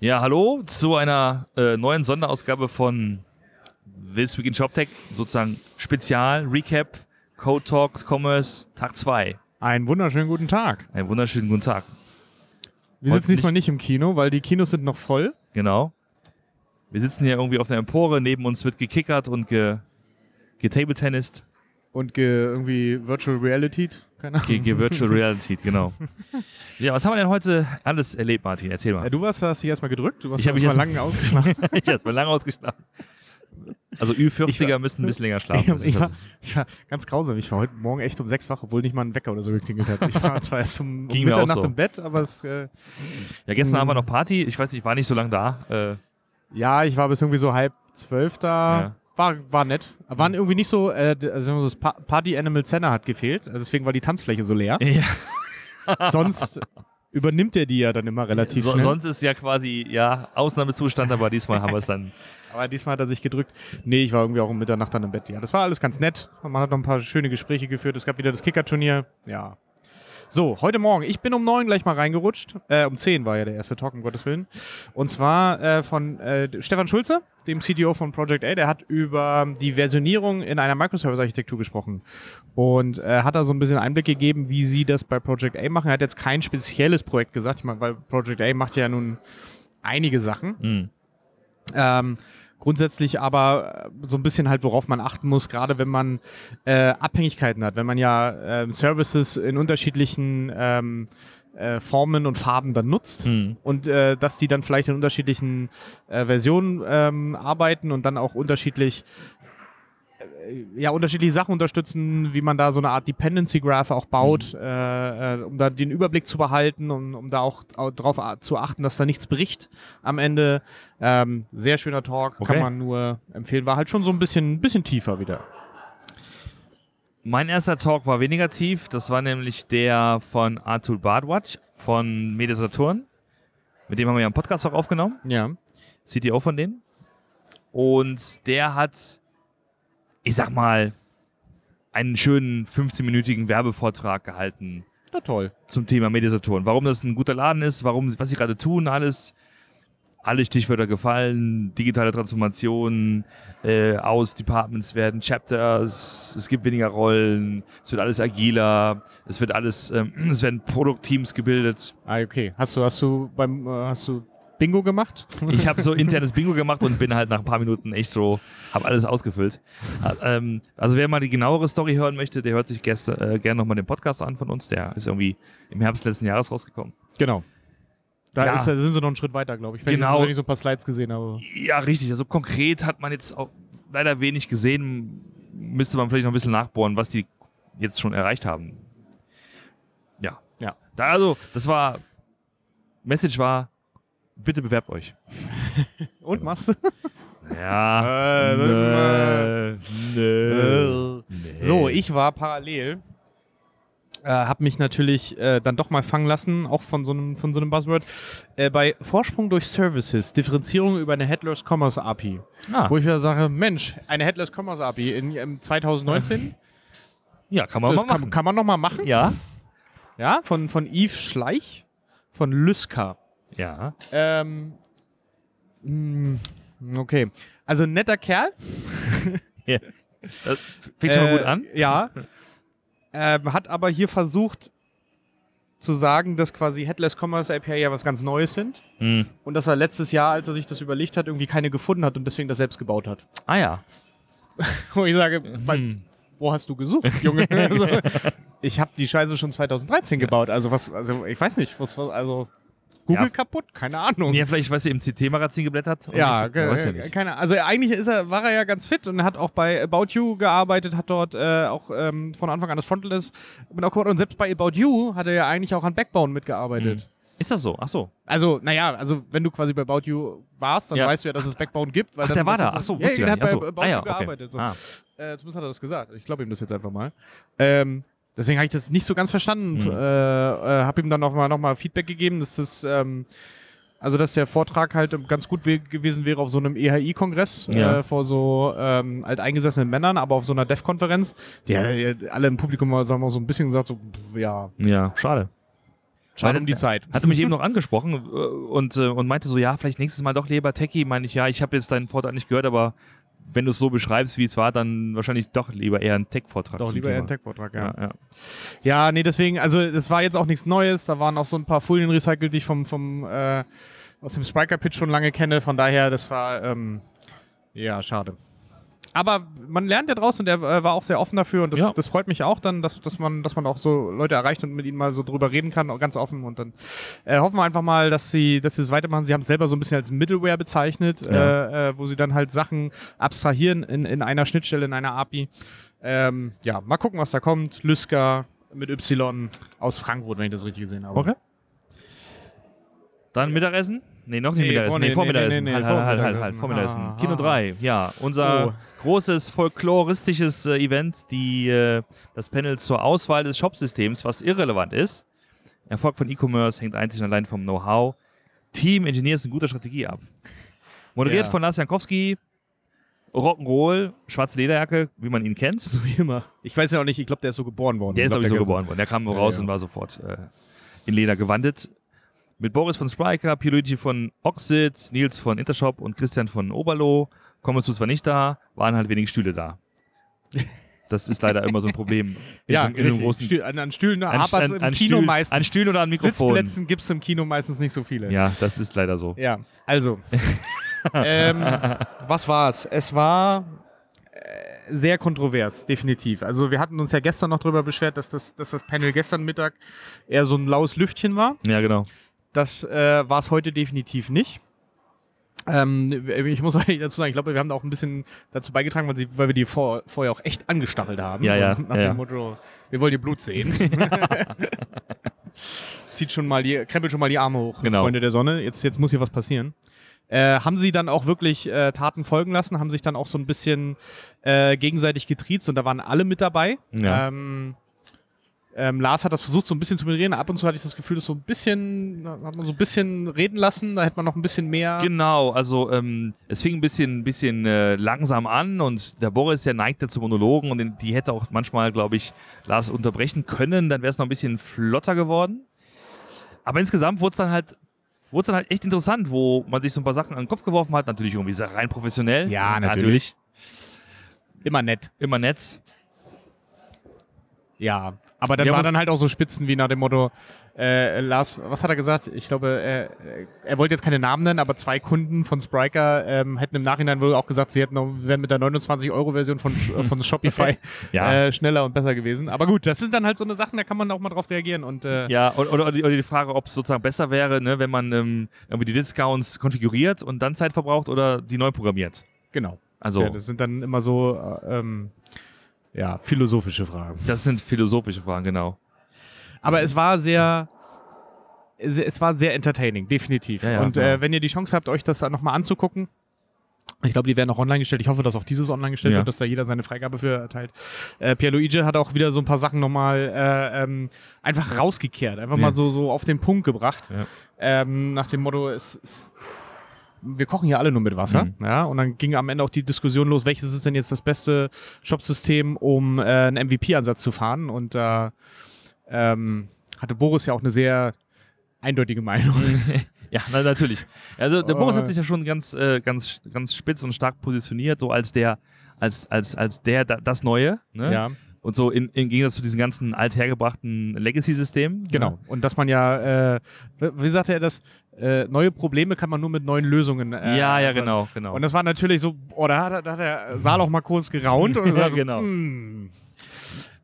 Ja, hallo zu einer äh, neuen Sonderausgabe von This Week in ShopTech, sozusagen Spezial, Recap, Code Talks, Commerce, Tag 2. Einen wunderschönen guten Tag. Einen wunderschönen guten Tag. Wir Heute sitzen diesmal nicht im Kino, weil die Kinos sind noch voll. Genau. Wir sitzen hier irgendwie auf einer Empore, neben uns wird gekickert und ge, getabletennist, Und ge irgendwie Virtual Reality. Keine Ahnung. ge, ge Virtual Reality, genau. Ja, was haben wir denn heute alles erlebt, Martin? Erzähl Ja, mal. du warst, hast dich erstmal gedrückt. Du warst Ich hab mich erstmal erst- lange ausgeschlafen. ich hab's mal lange ausgeschlafen. Also Ü40er müssen ein bisschen länger schlafen. ich, ich, war, ich war ganz grausam. Ich war heute Morgen echt um sechs wach, obwohl nicht mal ein Wecker oder so geklingelt hat. Ich war zwar erst um, um Ging mir auch Mitternacht so. im Bett, aber es, äh, Ja, gestern Mhm. haben wir noch Party. Ich weiß nicht, ich war nicht so lange da. Äh, ja, ich war bis irgendwie so halb zwölf da. Ja. War, war nett. Waren irgendwie nicht so, äh, also das Pa- Party Animal Center hat gefehlt. Also Deswegen war die Tanzfläche so leer. ja. Sonst übernimmt er die ja dann immer relativ So, schnell. sonst ist ja quasi ja Ausnahmezustand, aber diesmal haben wir es dann. Aber diesmal hat er sich gedrückt. Nee, ich war irgendwie auch um Mitternacht dann im Bett. Ja, das war alles ganz nett. Man hat noch ein paar schöne Gespräche geführt. Es gab wieder das Kicker-Turnier. Ja. So, heute Morgen. Ich bin um neun gleich mal reingerutscht. Äh, um zehn war ja der erste Talk, um Gottes Willen. Und zwar äh, von äh, Stefan Schulze, dem CTO von Project A. Der hat über die Versionierung in einer Microservice-Architektur gesprochen. Und äh, hat da so ein bisschen Einblick gegeben, wie sie das bei Project A machen. Er hat jetzt kein spezielles Projekt gesagt. Ich meine, weil Project A macht ja nun einige Sachen. Hm. Ähm, grundsätzlich aber äh, so ein bisschen halt, worauf man achten muss, gerade wenn man äh, Abhängigkeiten hat, wenn man ja ähm, Services in unterschiedlichen ähm, äh, Formen und Farben dann nutzt Hm. und äh, dass die dann vielleicht in unterschiedlichen äh, Versionen ähm, arbeiten und dann auch unterschiedlich äh, ja, unterschiedliche Sachen unterstützen, wie man da so eine Art Dependency Graph auch baut, äh, äh, um da den Überblick zu behalten, um, um da auch, auch darauf zu achten, dass da nichts bricht am Ende. Ähm, sehr schöner Talk, Okay. kann man nur empfehlen. War halt schon so ein bisschen, bisschen tiefer wieder. Mein erster Talk war weniger tief. Das war nämlich der von Arthur Bardwatch von Media Saturn. Mit dem haben wir ja einen Podcast auch aufgenommen. Ja. CTO von denen. Und der hat, ich sag mal, einen schönen 15-minütigen Werbevortrag gehalten Na toll. zum Thema Mediasaturn. Warum das ein guter Laden ist, warum, was sie gerade tun, alles. Alle Stichwörter gefallen, digitale Transformation, äh, aus Departments werden Chapters, es gibt weniger Rollen, es wird alles agiler, es wird alles, ähm, es werden Produktteams gebildet. Ah, okay. Hast du, hast du beim, äh, hast du Bingo gemacht? Ich habe so internes Bingo gemacht und bin halt nach ein paar Minuten echt so, habe alles ausgefüllt. Ähm, also wer mal die genauere Story hören möchte, der hört sich gestern, äh, gerne nochmal den Podcast an von uns. Der ist irgendwie im Herbst letzten Jahres rausgekommen. Genau. Da, Ja. ist, da sind sie noch einen Schritt weiter, glaube ich. Wenn, Genau. ich, wenn ich so ein paar Slides gesehen habe. Ja, richtig. Also konkret hat man jetzt auch leider wenig gesehen. Müsste man vielleicht noch ein bisschen nachbohren, was die jetzt schon erreicht haben. Ja. Ja. Da also, das war, Message war, bitte bewerbt euch. Und machst du? Ja. Äh, nö, nö. So, ich war parallel, äh, habe mich natürlich äh, dann doch mal fangen lassen, auch von so einem, von so einem Buzzword, äh, bei Vorsprung durch Services, Differenzierung über eine Headless Commerce API. Ah, Wo ich wieder sage, Mensch, eine Headless Commerce API in, im 2019, ja, kann man das mal kann, machen. kann man noch mal machen. Ja. Ja, von, von Yves Schleich, von Lyska. Ja. Ähm, mh, okay, also ein netter Kerl. Das fängt schon mal Äh, gut an. Ja. ähm, hat aber hier versucht zu sagen, dass quasi Headless Commerce API ja was ganz Neues sind. Hm. Und dass er letztes Jahr, als er sich das überlegt hat, irgendwie keine gefunden hat und deswegen das selbst gebaut hat. Ah ja. Wo ich sage, bei, Hm. wo hast du gesucht, Junge? also, ich habe die Scheiße schon 2013 gebaut. Also was, also ich weiß nicht, was, was also Google Ja. kaputt, keine Ahnung. Ja, vielleicht, weißt du, im CT-Magazin geblättert? Ja, weiß ja keine Also eigentlich ist er, war er ja ganz fit und hat auch bei About You gearbeitet, hat dort äh, auch ähm, von Anfang an das Frontless mit aufgebaut und selbst bei About You hat er ja eigentlich auch an Backbone mitgearbeitet. Ist das so? Ach so. Also, naja, also wenn du quasi bei About You warst, dann Ja. weißt du ja, dass es Backbone gibt. Weil Ach, der war da. Ach so, ja, wusste ich der hat bei so. About Ah, ja, You okay. gearbeitet. So. Ah. Äh, zumindest hat er das gesagt. Ich glaube ihm das jetzt einfach mal. Ähm, deswegen habe ich das nicht so ganz verstanden. Mhm. Äh, äh, habe ihm dann nochmal noch mal Feedback gegeben, dass das, ähm, also dass der Vortrag halt ganz gut we gewesen wäre auf so einem EHI-Kongress Ja. äh, vor so ähm, alteingesessenen Männern, aber auf so einer Dev-Konferenz, die äh, alle im Publikum wir mal, so ein bisschen gesagt, so, pff, ja, Ja, schade. Schade um die Zeit. Hatte mich eben noch angesprochen äh, und, äh, und meinte so, ja, vielleicht nächstes Mal doch lieber Techie. Meine ich, ja, ich habe jetzt deinen Vortrag nicht gehört, aber wenn du es so beschreibst, wie es war, dann wahrscheinlich doch lieber eher ein Tech-Vortrag. Doch, lieber eher Thema. ein Tech-Vortrag, ja. Ja, ja. Ja, nee, deswegen, also das war jetzt auch nichts Neues. Da waren auch so ein paar Folien recycelt, die ich vom, vom äh, aus dem Spriker-Pitch schon lange kenne. Von daher, das war, ähm, ja, schade. Aber man lernt ja draus und er war auch sehr offen dafür und das, Ja. das freut mich auch dann, dass, dass, man, dass man auch so Leute erreicht und mit ihnen mal so drüber reden kann, auch ganz offen. Und dann äh, hoffen wir einfach mal, dass sie, dass sie es weitermachen. Sie haben es selber so ein bisschen als Middleware bezeichnet, Ja. äh, äh, wo sie dann halt Sachen abstrahieren in, in einer Schnittstelle, in einer API. Ähm, ja, mal gucken, was da kommt. Lyska mit Y aus Frankfurt, wenn ich das richtig gesehen habe. Okay. Dann Mittagessen? Nee, noch nicht Nee, Mittagessen. vor- Nee, nee, Vormittagessen. nee, nee, halt, halt, halt, halt, halt, Vormittagessen. Vormittagessen. Ah, Kino ah. 3, ja. Unser Oh. großes folkloristisches äh, Event, die, äh, das Panel zur Auswahl des Shopsystems, was irrelevant ist. Erfolg von E-Commerce hängt einzig und allein vom Know-how. Team Engineers eine gute Strategie ab. Moderiert Ja. von Lars Jankowski. Rock'n'Roll, schwarze Lederjacke, wie man ihn kennt. So wie immer. Ich weiß ja auch nicht, ich glaube, der ist so geboren worden. Der ist, glaub, glaube ich, so geboren worden. Der kam Ja, raus ja. und war sofort äh, in Leder gewandet. Mit Boris von Spriker, Pierluigi von Oxid, Nils von Intershop und Christian von Oberlo. Kommen zu zwar nicht da, waren halt wenig Stühle da. Das ist leider immer so ein Problem. In Ja, so, in so großen Stühl, an, an Stühlen an, hapert es an, im an Kino Stühlen- meistens. An Stühlen oder an Mikrofon. Sitzplätzen gibt es im Kino meistens nicht so viele. Ja, das ist leider so. Ja, also. ähm, was war's? Es war äh, sehr kontrovers, definitiv. Also wir hatten uns ja gestern noch darüber beschwert, dass das, dass das Panel gestern Mittag eher so ein laues Lüftchen war. Ja, genau. Das äh, war es heute definitiv nicht. Ähm, ich muss eigentlich dazu sagen, ich glaube, wir haben da auch ein bisschen dazu beigetragen, weil, sie, weil wir die vor, vorher auch echt angestachelt haben. Ja, ja, Nach ja. dem Motto, wir wollen ihr Blut sehen. Zieht schon mal die, krempelt schon mal die Arme hoch, Genau. Freunde der Sonne. Jetzt, jetzt muss hier was passieren. Äh, haben sie dann auch wirklich äh, Taten folgen lassen, haben sich dann auch so ein bisschen äh, gegenseitig getriezt und da waren alle mit dabei. Ja. Ähm, ähm, Lars hat das versucht, so ein bisschen zu moderieren. Ab und zu hatte ich das Gefühl, dass so ein bisschen, hat man so ein bisschen reden lassen, da hätte man noch ein bisschen mehr. Genau, also ähm, es fing ein bisschen, bisschen äh, langsam an und der Boris, der neigt dazu Monologen und die hätte auch manchmal, glaube ich, Lars unterbrechen können, dann wäre es noch ein bisschen flotter geworden. Aber insgesamt wurde es dann halt wurde es dann halt echt interessant, wo man sich so ein paar Sachen an den Kopf geworfen hat, natürlich irgendwie rein professionell. Ja, natürlich. Immer nett. Immer nett. Ja. Aber dann haben war dann halt auch so Spitzen wie nach dem Motto, äh, Lars, was hat er gesagt? Ich glaube, äh, er wollte jetzt keine Namen nennen, aber zwei Kunden von Spriker ähm, hätten im Nachhinein wohl auch gesagt, sie hätten noch, wären mit der 29-Euro-Version von, von Shopify Ja. äh, schneller und besser gewesen. Aber gut, das sind dann halt so eine Sachen, da kann man auch mal drauf reagieren. Und äh, Ja, oder, oder, oder die Frage, ob es sozusagen besser wäre, ne, wenn man ähm, irgendwie die Discounts konfiguriert und dann Zeit verbraucht oder die neu programmiert. genau. Also, Ja, das sind dann immer so äh, ähm, ja, philosophische Fragen. das sind philosophische Fragen, genau. Aber es war sehr, es war sehr entertaining, definitiv. Ja, ja, und äh, wenn ihr die Chance habt, euch das nochmal anzugucken, ich glaube, die werden auch online gestellt. Ich hoffe, dass auch dieses online gestellt Ja. wird, dass da jeder seine Freigabe für erteilt. Äh, Pierluigi hat auch wieder so ein paar Sachen nochmal äh, ähm, einfach rausgekehrt, einfach Ja. mal so, so auf den Punkt gebracht. Ja. Ähm, nach dem Motto, es, es, wir kochen hier alle nur mit Wasser. Mhm. Ja, und dann ging am Ende auch die Diskussion los, welches ist denn jetzt das beste Shopsystem, um äh, einen MVP-Ansatz zu fahren. Und da ähm, hatte Boris ja auch eine sehr eindeutige Meinung. Ja, na, natürlich. Also der Boris Oh. hat sich ja schon ganz, äh, ganz, ganz spitz und stark positioniert, so als der, als, als, als der, da, das Neue. Ne? Ja, Und so in, im Gegensatz zu diesen ganzen althergebrachten Legacy-Systemen. genau. Und dass man ja, äh, wie sagte er das, äh, neue Probleme kann man nur mit neuen Lösungen. Ja, Äh, ja, ja, genau, genau. Und das war natürlich so, oh, da hat, da hat der Saal auch mal kurz geraunt. Und Ja, so, genau. mm.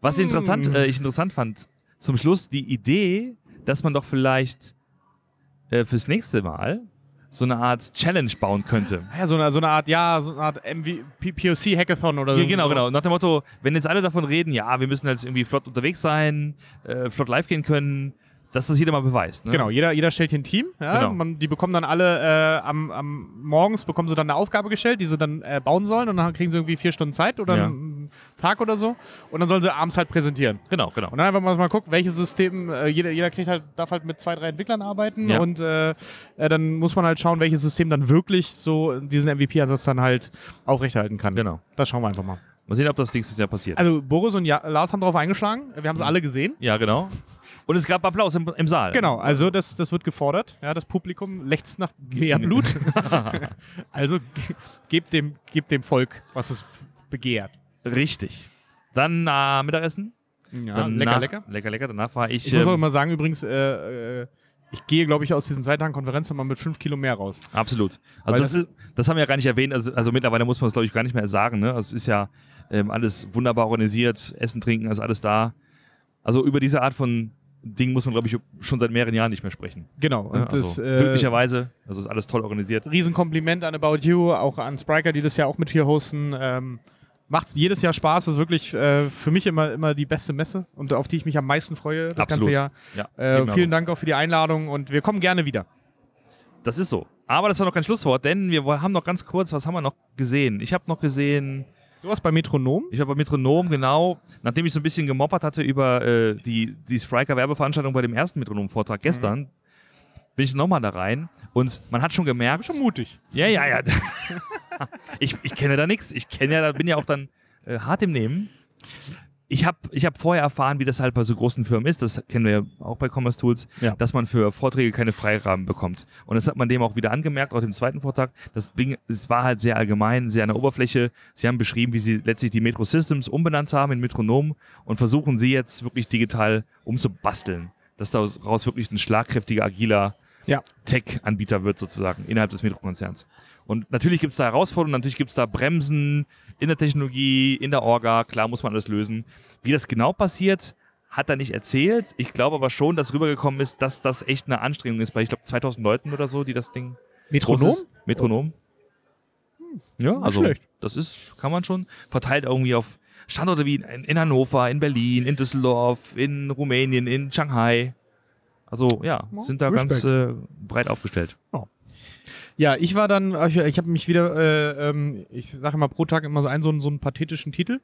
Was interessant, Mm. ich interessant fand, zum Schluss die Idee, dass man doch vielleicht äh, fürs nächste Mal so eine Art Challenge bauen könnte. Ja, so eine, so eine Art, ja, so eine Art POC-Hackathon oder Ja, so. genau, genau. Nach dem Motto, wenn jetzt alle davon reden, ja, wir müssen jetzt irgendwie flott unterwegs sein, äh, flott live gehen können, dass das jeder mal beweist. Ne? Genau, jeder, jeder stellt hier ein Team. Ja? Genau. Man, die bekommen dann alle äh, am, am morgens bekommen sie dann eine Aufgabe gestellt, die sie dann äh, bauen sollen und dann kriegen sie irgendwie vier Stunden Zeit oder Ja. Tag oder so und dann sollen sie abends halt präsentieren. Genau, genau. Und dann einfach mal, mal gucken, welches System, äh, jeder, jeder kriegt halt, darf halt mit zwei, drei Entwicklern arbeiten Ja. und äh, äh, dann muss man halt schauen, welches System dann wirklich so diesen MVP-Ansatz dann halt aufrechterhalten kann. Genau. Das schauen wir einfach mal. Mal sehen, ob das nächstes Jahr passiert. Also Boris und ja, Lars haben darauf eingeschlagen, wir haben es alle gesehen. ja, genau. Und es gab Applaus im, im Saal. Genau, also das, das wird gefordert. Ja, das Publikum lechzt nach mehr Blut. also ge- gebt dem, gebt dem Volk, was es begehrt. Richtig. Dann äh, Mittagessen. Ja, Danach, lecker, lecker. Lecker, lecker. Danach war ich. Ich muss auch ähm, immer sagen, übrigens, äh, äh, ich gehe, glaube ich, aus diesen zwei Tagen Konferenz nochmal mit fünf Kilo mehr raus. Absolut. Also das, ist, das haben wir ja gar nicht erwähnt. Also, also mittlerweile muss man es, glaube ich, gar nicht mehr sagen. Ne? Also es ist ja ähm, alles wunderbar organisiert. Essen, Trinken, ist alles da. Also über diese Art von Ding muss man, glaube ich, schon seit mehreren Jahren nicht mehr sprechen. Genau. Und Ne? das Also, äh, glücklicherweise. Also ist alles toll organisiert. Riesenkompliment an About You, auch an Spriker, die das ja auch mit hier hosten. Ähm, macht jedes Jahr Spaß, ist wirklich äh, für mich immer, immer die beste Messe und auf die ich mich am meisten freue das Absolut. ganze Jahr. Ja, Äh, vielen. Dank auch für die Einladung und wir kommen gerne wieder. Das ist so. Aber das war noch kein Schlusswort, denn wir haben noch ganz kurz, was haben wir noch gesehen? Ich habe noch gesehen, Du warst bei Metronom? ich war bei Metronom, genau, nachdem ich so ein bisschen gemoppert hatte über äh, die, die Spriker-Werbeveranstaltung bei dem ersten Metronom-Vortrag gestern, bin ich nochmal da rein und man hat schon gemerkt, Schon mutig. ja, ja, ja, ich, ich kenne da nichts, ich kenne ja, bin ja auch dann äh, hart im Nehmen. Ich habe ich hab vorher erfahren, wie das halt bei so großen Firmen ist, das kennen wir ja auch bei Commerce Tools, Ja. dass man für Vorträge keine Freirahmen bekommt. Und das hat man dem auch wieder angemerkt, auch im zweiten Vortrag. Das Ding, es war halt sehr allgemein, sehr an der Oberfläche. Sie haben beschrieben, wie sie letztlich die Metro Systems umbenannt haben in Metronom und versuchen sie jetzt wirklich digital umzubasteln, dass daraus wirklich ein schlagkräftiger, agiler Ja. Tech-Anbieter wird sozusagen innerhalb des Metro-Konzerns. Und natürlich gibt es da Herausforderungen, natürlich gibt es da Bremsen in der Technologie, in der Orga, klar muss man alles lösen. Wie das genau passiert, hat er nicht erzählt. Ich glaube aber schon, dass rübergekommen ist, dass das echt eine Anstrengung ist bei, ich glaube, 2000 Leuten oder so, die das Ding ist. Metronom. Ja, also schlecht. das ist, kann man schon, verteilt irgendwie auf Standorte wie in, in Hannover, in Berlin, in Düsseldorf, in Rumänien, in Shanghai. Also ja, sind da Respekt. ganz äh, breit aufgestellt. Ja, ich war dann, ich, ich habe mich wieder, äh, ähm, ich sage immer pro Tag immer so einen, so einen, so einen pathetischen Titel.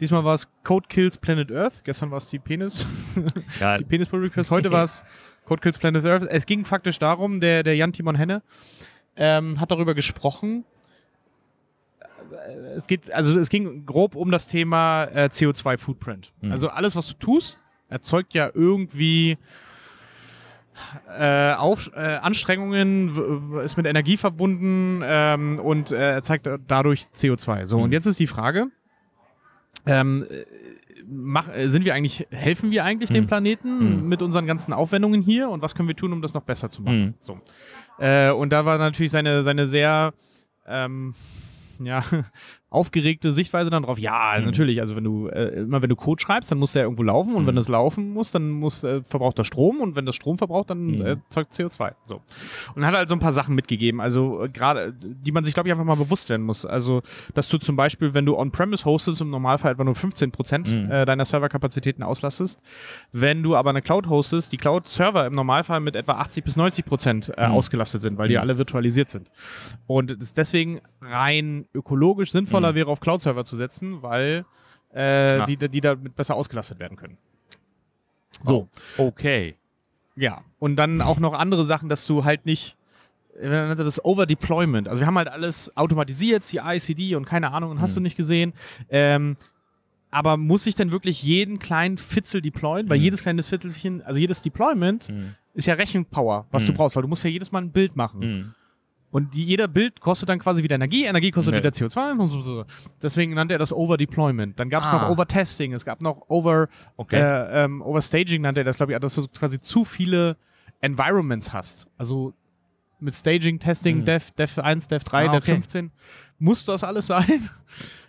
Diesmal war es Code Kills Planet Earth. Gestern war es die Penis, Ja, die Penis Pull Request. Heute war es Code Kills Planet Earth. Es ging faktisch darum, der, der Jan Timon Henne ähm, hat darüber gesprochen. Äh, Es geht, also es ging grob um das Thema äh, CO2 Footprint. Mhm. Also alles, was du tust, erzeugt ja irgendwie äh, auf, äh, Anstrengungen, ist mit Energie verbunden ähm, und äh, erzeugt dadurch CO2. So, Mhm. und jetzt ist die Frage, ähm, äh, mach, sind wir eigentlich, helfen wir eigentlich dem Mhm. Planeten Mhm. mit unseren ganzen Aufwendungen hier und was können wir tun, um das noch besser zu machen? Mhm. So. Äh, und da war natürlich seine, seine sehr ähm, ja, aufgeregte Sichtweise dann drauf. Ja, Mhm. natürlich. Also wenn du äh, immer wenn du Code schreibst, dann muss der irgendwo laufen und Mhm. wenn das laufen muss, dann muss äh, verbraucht er Strom und wenn das Strom verbraucht, dann Mhm. äh, erzeugt CO2. So und hat halt so ein paar Sachen mitgegeben. Also äh, gerade, die man sich glaube ich einfach mal bewusst werden muss. Also dass du zum Beispiel, wenn du on-premise hostest, im Normalfall etwa nur 15 Prozent Mhm. äh, deiner Serverkapazitäten auslastest. Wenn du aber eine Cloud hostest, die Cloud-Server im Normalfall mit etwa 80 bis 90 Prozent äh, Mhm. ausgelastet sind, weil die Mhm. alle virtualisiert sind. Und es deswegen rein ökologisch sinnvoller Mhm. wäre, auf Cloud-Server zu setzen, weil äh, Ja. die, die damit besser ausgelastet werden können. So, Okay. ja. Und dann auch noch andere Sachen, dass du halt nicht äh, das Overdeployment. Also wir haben halt alles automatisiert, CI, CD und keine Ahnung, und hast Mhm. du nicht gesehen. Ähm, aber muss ich denn wirklich jeden kleinen Fitzel deployen? Weil Mhm. jedes kleine Fitzelchen, also jedes Deployment Mhm. ist ja Rechenpower, was du Mhm. brauchst, weil du musst ja jedes Mal ein Bild machen. Und die, jeder Bild kostet dann quasi wieder Energie, Energie kostet Ja. wieder CO2 und so, so. Deswegen nannte er das Overdeployment. Dann gab es Ah. noch Overtesting, es gab noch Over, Okay. äh, ähm, Overstaging nannte er das, glaube ich, dass du quasi zu viele Environments hast. Also mit Staging, Testing, Mhm. Dev, Dev 1, Dev 3, Ah, Dev okay. 15. Muss das alles sein?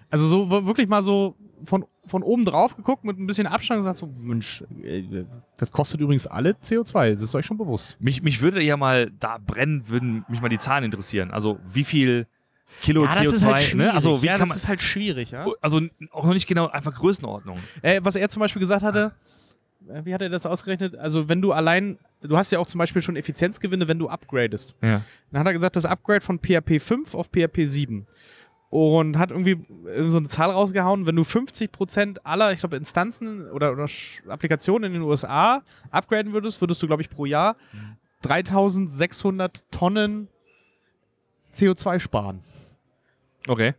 Also so wirklich mal so von, von oben drauf geguckt mit ein bisschen Abstand und gesagt so, Mensch, äh, das kostet übrigens alle CO2, das ist euch schon bewusst. Mich, mich würde ja mal, da brennen, würden mich mal die Zahlen interessieren. Also wie viel Kilo CO2, ne? Also wie ja, kann das man. ist halt schwierig, ja. Also auch noch nicht genau, einfach Größenordnung. Äh, was er zum Beispiel gesagt hatte, äh, wie hat er das ausgerechnet? Also wenn du allein, du hast ja auch zum Beispiel schon Effizienzgewinne, wenn du upgradest. Ja. Dann hat er gesagt, das Upgrade von PHP 5 auf PHP 7. Und hat irgendwie äh, so eine Zahl rausgehauen, wenn du 50% aller, ich glaube, Instanzen oder, oder Applikationen in den USA upgraden würdest, würdest du, glaube ich, pro Jahr 3600 Tonnen CO2 sparen. Okay.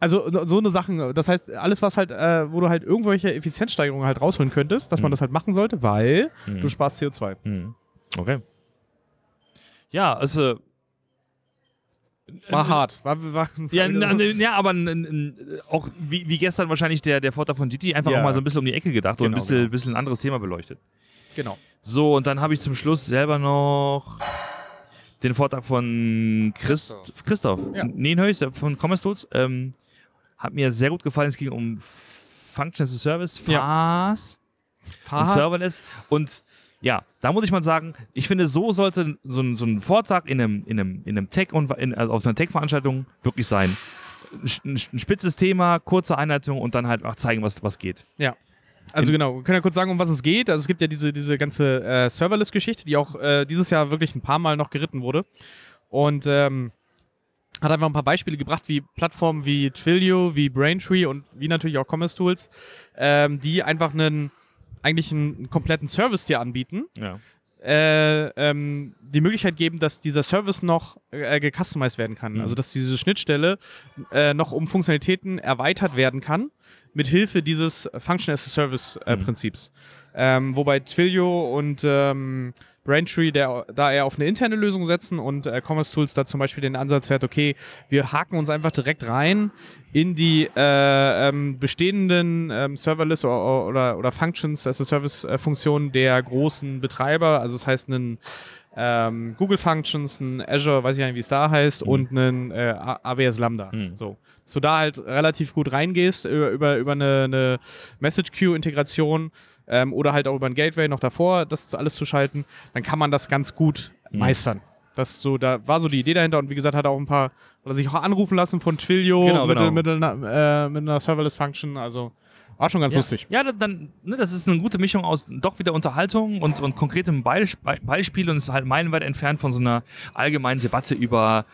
Also so eine Sachen, das heißt, alles, was halt, äh, wo du halt irgendwelche Effizienzsteigerungen halt rausholen könntest, dass man Mhm. das halt machen sollte, weil Mhm. du sparst CO2. Mhm. Okay. Ja, also. War hart. War, war, Ja, war na, wieder so- ja aber n, n, auch wie, wie gestern wahrscheinlich der, der Vortrag von GT einfach Ja. auch mal so ein bisschen um die Ecke gedacht und ein Genau, bisschen, genau. bisschen ein anderes Thema beleuchtet. genau. So, und dann habe ich zum Schluss selber noch den Vortrag von Christ, Christoph Ja. Nienhöis der von Commerce Tools. Ähm, hat mir sehr gut gefallen. Es ging um Function as a Service, FAS und Serverless. Und ja, da muss ich mal sagen, ich finde, so sollte so ein, so ein Vortrag in einem, in einem, in einem Tech und in, also auf einer Tech-Veranstaltung wirklich sein. Ein, ein spitzes Thema, kurze Einleitung und dann halt auch zeigen, was, was geht. Also genau, wir können ja kurz sagen, um was es geht. Also es gibt ja diese, diese ganze äh, Serverless-Geschichte, die auch äh, dieses Jahr wirklich ein paar Mal noch geritten wurde. Und ähm, hat einfach ein paar Beispiele gebracht, wie Plattformen wie Twilio, wie Braintree und wie natürlich auch Commerce Tools, ähm, die einfach einen eigentlich einen, einen kompletten Service dir anbieten, Ja. äh, ähm, die Möglichkeit geben, dass dieser Service noch äh, gecustomized werden kann. Mhm. Also dass diese Schnittstelle äh, noch um Funktionalitäten erweitert werden kann, mit Hilfe dieses Function as a Service äh, Mhm. Prinzips. Ähm, wobei Twilio und ähm, Braintree der, da eher auf eine interne Lösung setzen und äh, Commerce Tools da zum Beispiel den Ansatz fährt, okay, wir haken uns einfach direkt rein in die äh, ähm, bestehenden ähm, Serverless oder, oder, oder Functions as a Service äh, Funktionen der großen Betreiber, also das heißt einen ähm, Google Functions, ein Azure, weiß ich gar nicht, wie es da heißt, Mhm. und einen äh, AWS Lambda. Mhm. So. Du da halt relativ gut reingehst über, über, über eine, eine Message Queue Integration ähm, oder halt auch über ein Gateway noch davor, das alles zu schalten, dann kann man das ganz gut Mhm. meistern. Das so, da war so die Idee dahinter und wie gesagt, hat er auch ein paar, hat er sich auch anrufen lassen von Twilio Genau, mit, genau. Mit, einer- äh, mit einer Serverless Function, also war schon ganz ja. lustig. Ja, dann- ne, das ist eine gute Mischung aus doch wieder Unterhaltung und, und konkretem Beisp Beispiel und ist halt meilenweit entfernt von so einer allgemeinen Debatte über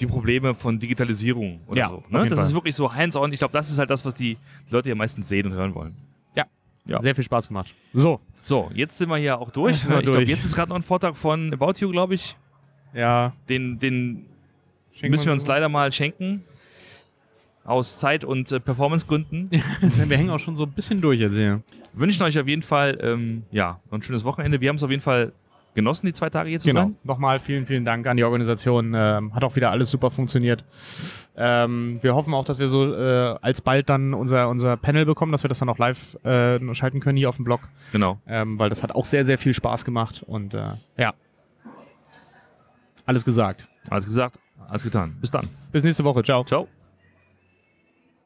die Probleme von Digitalisierung oder Ja, so. Ne? Das Fall. ist wirklich so hands-on. Ich glaube, das ist halt das, was die Leute ja meistens sehen und hören wollen. Ja. Sehr viel Spaß gemacht. So, So, jetzt sind wir hier auch durch. Ich glaube, jetzt ist gerade noch ein Vortrag von About You, glaube ich. ja. Den, den schenken müssen wir uns leider mal schenken. Aus Zeit- und äh, Performancegründen. Wir hängen auch schon so ein bisschen durch jetzt hier. Wünschen euch auf jeden Fall ähm, ja, ein schönes Wochenende. Wir haben es auf jeden Fall genossen, die zwei Tage hier zu Genau. sein. Nochmal vielen, vielen Dank an die Organisation. Ähm, hat auch wieder alles super funktioniert. Ähm, wir hoffen auch, dass wir so äh, alsbald dann unser, unser Panel bekommen, dass wir das dann auch live äh, schalten können hier auf dem Blog, Genau. ähm, weil das hat auch sehr, sehr viel Spaß gemacht und äh, ja. Alles gesagt. Alles gesagt, alles getan. Bis dann. Bis nächste Woche. Ciao. Ciao.